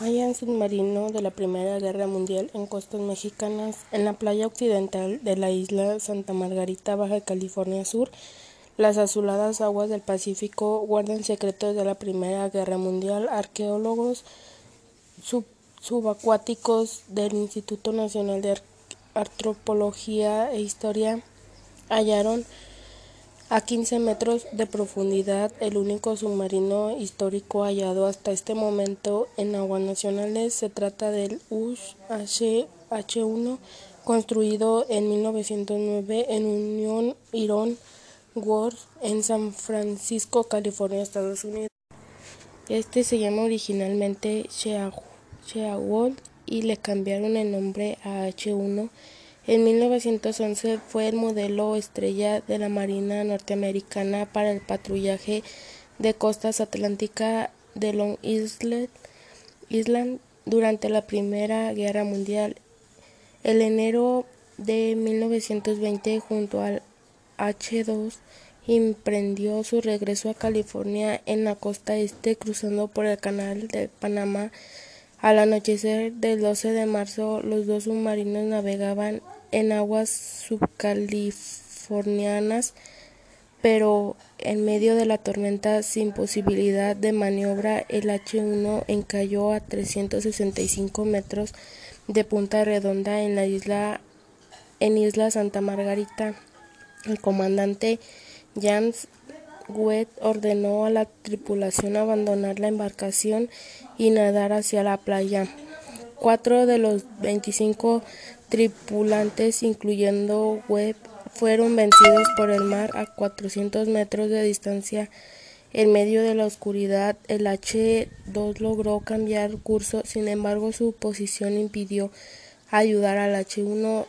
Hay un submarino de la Primera Guerra Mundial en costas mexicanas, en la playa occidental de la isla Santa Margarita, Baja California Sur. Las azuladas aguas del Pacífico guardan secretos de la Primera Guerra Mundial. Arqueólogos subacuáticos del Instituto Nacional de Antropología e Historia hallaron a 15 metros de profundidad, el único submarino histórico hallado hasta este momento en aguas nacionales se trata del USH H-1, construido en 1909 en Union Iron Works en San Francisco, California, Estados Unidos. Este se llama originalmente Shearwater y le cambiaron el nombre a H-1 en 1911 fue el modelo estrella de la Marina norteamericana para el patrullaje de costas atlántica de Long Island durante la Primera Guerra Mundial. El enero de 1920, junto al H-2, emprendió su regreso a California en la costa este, cruzando por el Canal de Panamá. Al anochecer del 12 de marzo, los dos submarinos navegaban en aguas subcalifornianas, pero en medio de la tormenta sin posibilidad de maniobra, el H-1 encalló a 365 metros de Punta Redonda en la isla en Isla Santa Margarita. El comandante James Webb ordenó a la tripulación abandonar la embarcación y nadar hacia la playa. Cuatro de los 25 tripulantes, incluyendo Webb, fueron vencidos por el mar a 400 metros de distancia. En medio de la oscuridad, el H-2 logró cambiar curso, sin embargo su posición impidió ayudar al H-1.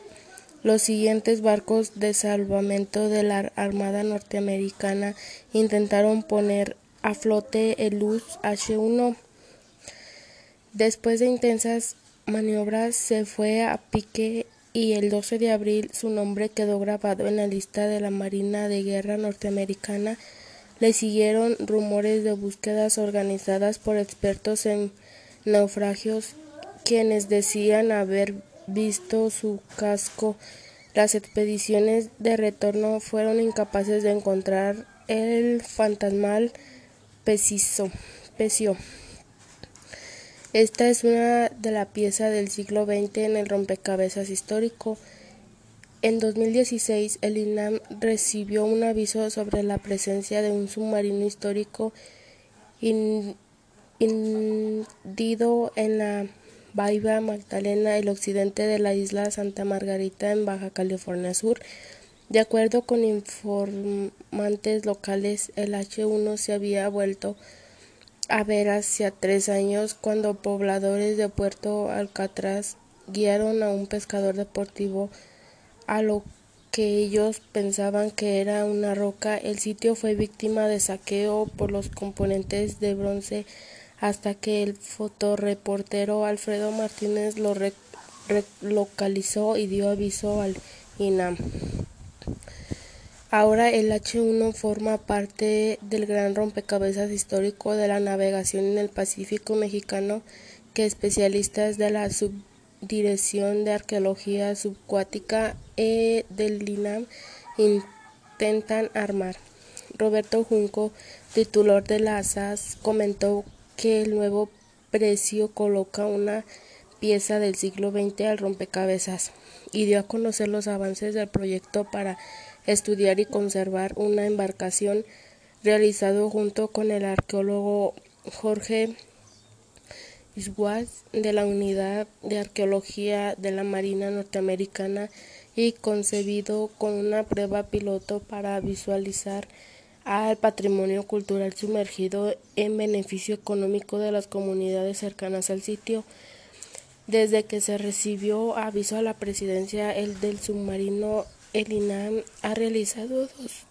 Los siguientes barcos de salvamento de la Armada norteamericana intentaron poner a flote el H-1. Después de intensas maniobras se fue a pique y el 12 de abril su nombre quedó grabado en la lista de la Marina de Guerra norteamericana. Le siguieron rumores de búsquedas organizadas por expertos en naufragios quienes decían haber visto su casco. Las expediciones de retorno fueron incapaces de encontrar el fantasmal Pecio. Esta es una de la pieza del siglo XX en el rompecabezas histórico. En 2016, el INAM recibió un aviso sobre la presencia de un submarino histórico hundido en la Bahía Magdalena, el occidente de la isla Santa Margarita, en Baja California Sur. De acuerdo con informantes locales, el H-1 se había vuelto a ver hacia tres años cuando pobladores de Puerto Alcatraz guiaron a un pescador deportivo a lo que ellos pensaban que era una roca. El sitio fue víctima de saqueo por los componentes de bronce hasta que el fotoreportero Alfredo Martínez lo localizó y dio aviso al INAM. Ahora el H-1 forma parte del gran rompecabezas histórico de la navegación en el Pacífico mexicano que especialistas de la Subdirección de Arqueología Subcuática e del INAM intentan armar. Roberto Junco, titular de la SAS, comentó que el nuevo precio coloca una pieza del siglo XX al rompecabezas y dio a conocer los avances del proyecto para estudiar y conservar una embarcación realizado junto con el arqueólogo Jorge Schwartz de la Unidad de Arqueología de la Marina Norteamericana y concebido con una prueba piloto para visualizar al patrimonio cultural sumergido en beneficio económico de las comunidades cercanas al sitio. Desde que se recibió aviso a la presidencia el del submarino el INAM ha realizado dos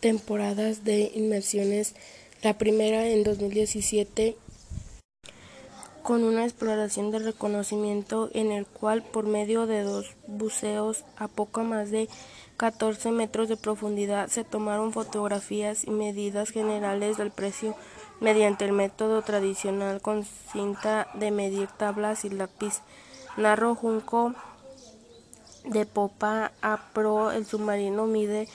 temporadas de inmersiones, la primera en 2017 con una exploración de reconocimiento en el cual por medio de dos buceos a poco más de 14 metros de profundidad se tomaron fotografías y medidas generales del precio mediante el método tradicional con cinta de medir tablas y lápiz. Narro Junco de popa a pro, el submarino mide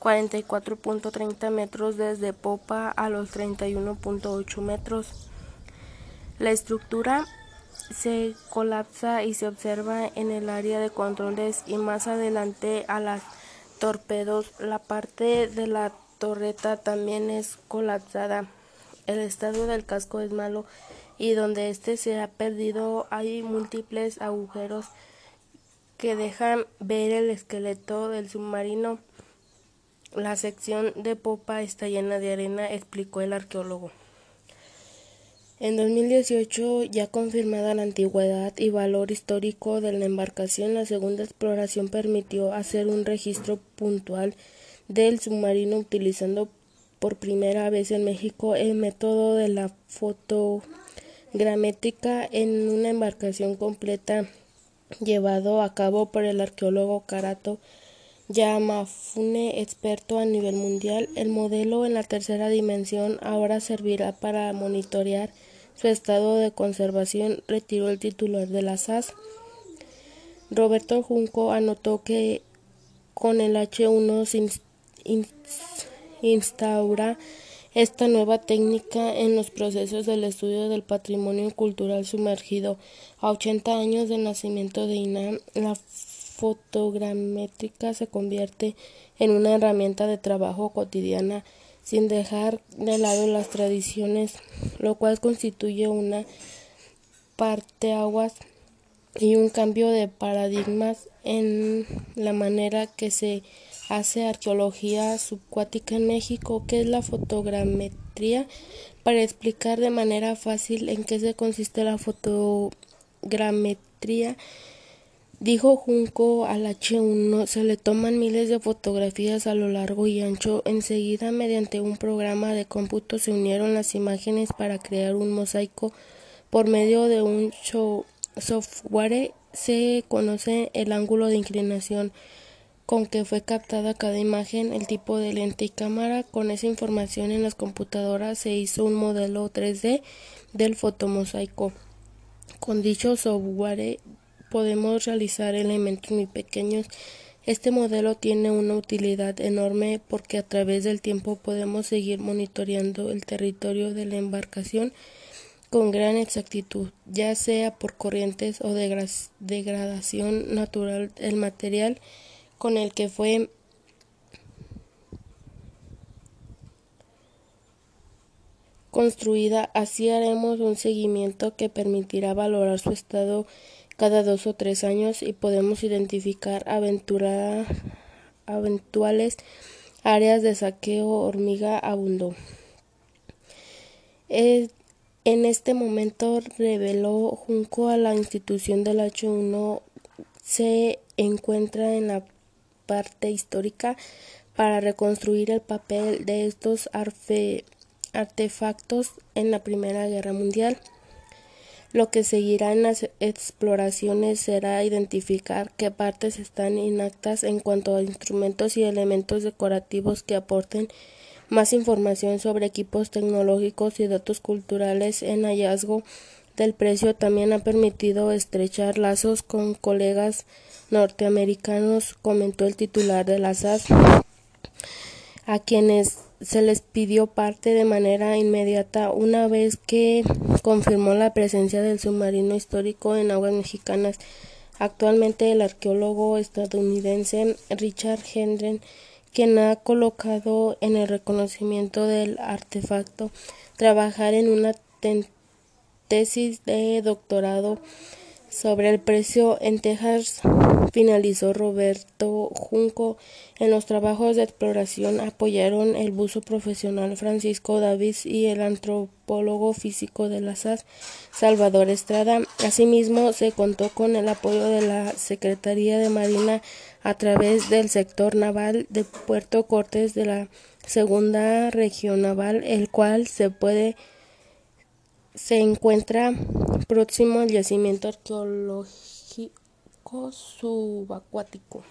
44.30 metros desde popa a los 31.8 metros. La estructura se colapsa y se observa en el área de controles y más adelante a las torpedos. La parte de la torreta también es colapsada. El estado del casco es malo y donde este se ha perdido hay múltiples agujeros que dejan ver el esqueleto del submarino. La sección de popa está llena de arena, explicó el arqueólogo. En 2018, ya confirmada la antigüedad y valor histórico de la embarcación, la segunda exploración permitió hacer un registro puntual del submarino utilizando por primera vez en México el método de la fotogramétrica en una embarcación completa llevado a cabo por el arqueólogo Karato Yamafune, experto a nivel mundial. El modelo en la tercera dimensión ahora servirá para monitorear su estado de conservación, retiró el titular de la SAS. Roberto Junco anotó que con el H1 se instaura esta nueva técnica en los procesos del estudio del patrimonio cultural sumergido. A 80 años del nacimiento de INAM, la fotogramétrica se convierte en una herramienta de trabajo cotidiana sin dejar de lado las tradiciones, lo cual constituye una parteaguas y un cambio de paradigmas en la manera que se hace arqueología subcuática en México, que es la fotogrametría, para explicar de manera fácil en qué se consiste la fotogrametría. Dijo Junco al H1, se le toman miles de fotografías a lo largo y ancho. Enseguida, mediante un programa de cómputo, se unieron las imágenes para crear un mosaico. Por medio de un software se conoce el ángulo de inclinación con que fue captada cada imagen, el tipo de lente y cámara. Con esa información en las computadoras se hizo un modelo 3D del fotomosaico. Con dicho software podemos realizar elementos muy pequeños. Este modelo tiene una utilidad enorme porque a través del tiempo podemos seguir monitoreando el territorio de la embarcación con gran exactitud, ya sea por corrientes o degradación natural del material con el que fue construida. Así haremos un seguimiento que permitirá valorar su estado cada dos o tres años y podemos identificar eventuales áreas de saqueo hormiga abundó. en este momento reveló Junco a la institución del H1 se encuentra en la parte histórica para reconstruir el papel de estos artefactos en la Primera Guerra Mundial. Lo que seguirá en las exploraciones será identificar qué partes están inactas en cuanto a instrumentos y elementos decorativos que aporten más información sobre equipos tecnológicos y datos culturales en hallazgo del precio también ha permitido estrechar lazos con colegas norteamericanos, comentó el titular de la SAS, a quienes se les pidió parte de manera inmediata una vez que confirmó la presencia del submarino histórico en aguas mexicanas. Actualmente el arqueólogo estadounidense Richard Hendren, quien ha colocado en el reconocimiento del artefacto, trabajar en una tesis de doctorado sobre el precio en Texas finalizó Roberto Junco. En los trabajos de exploración apoyaron el buzo profesional Francisco Davis y el antropólogo físico de la SAS Salvador Estrada. Asimismo, se contó con el apoyo de la Secretaría de Marina a través del sector naval de Puerto Cortés de la Segunda Región Naval, el cual se puede se encuentra próximo al yacimiento arqueológico subacuático.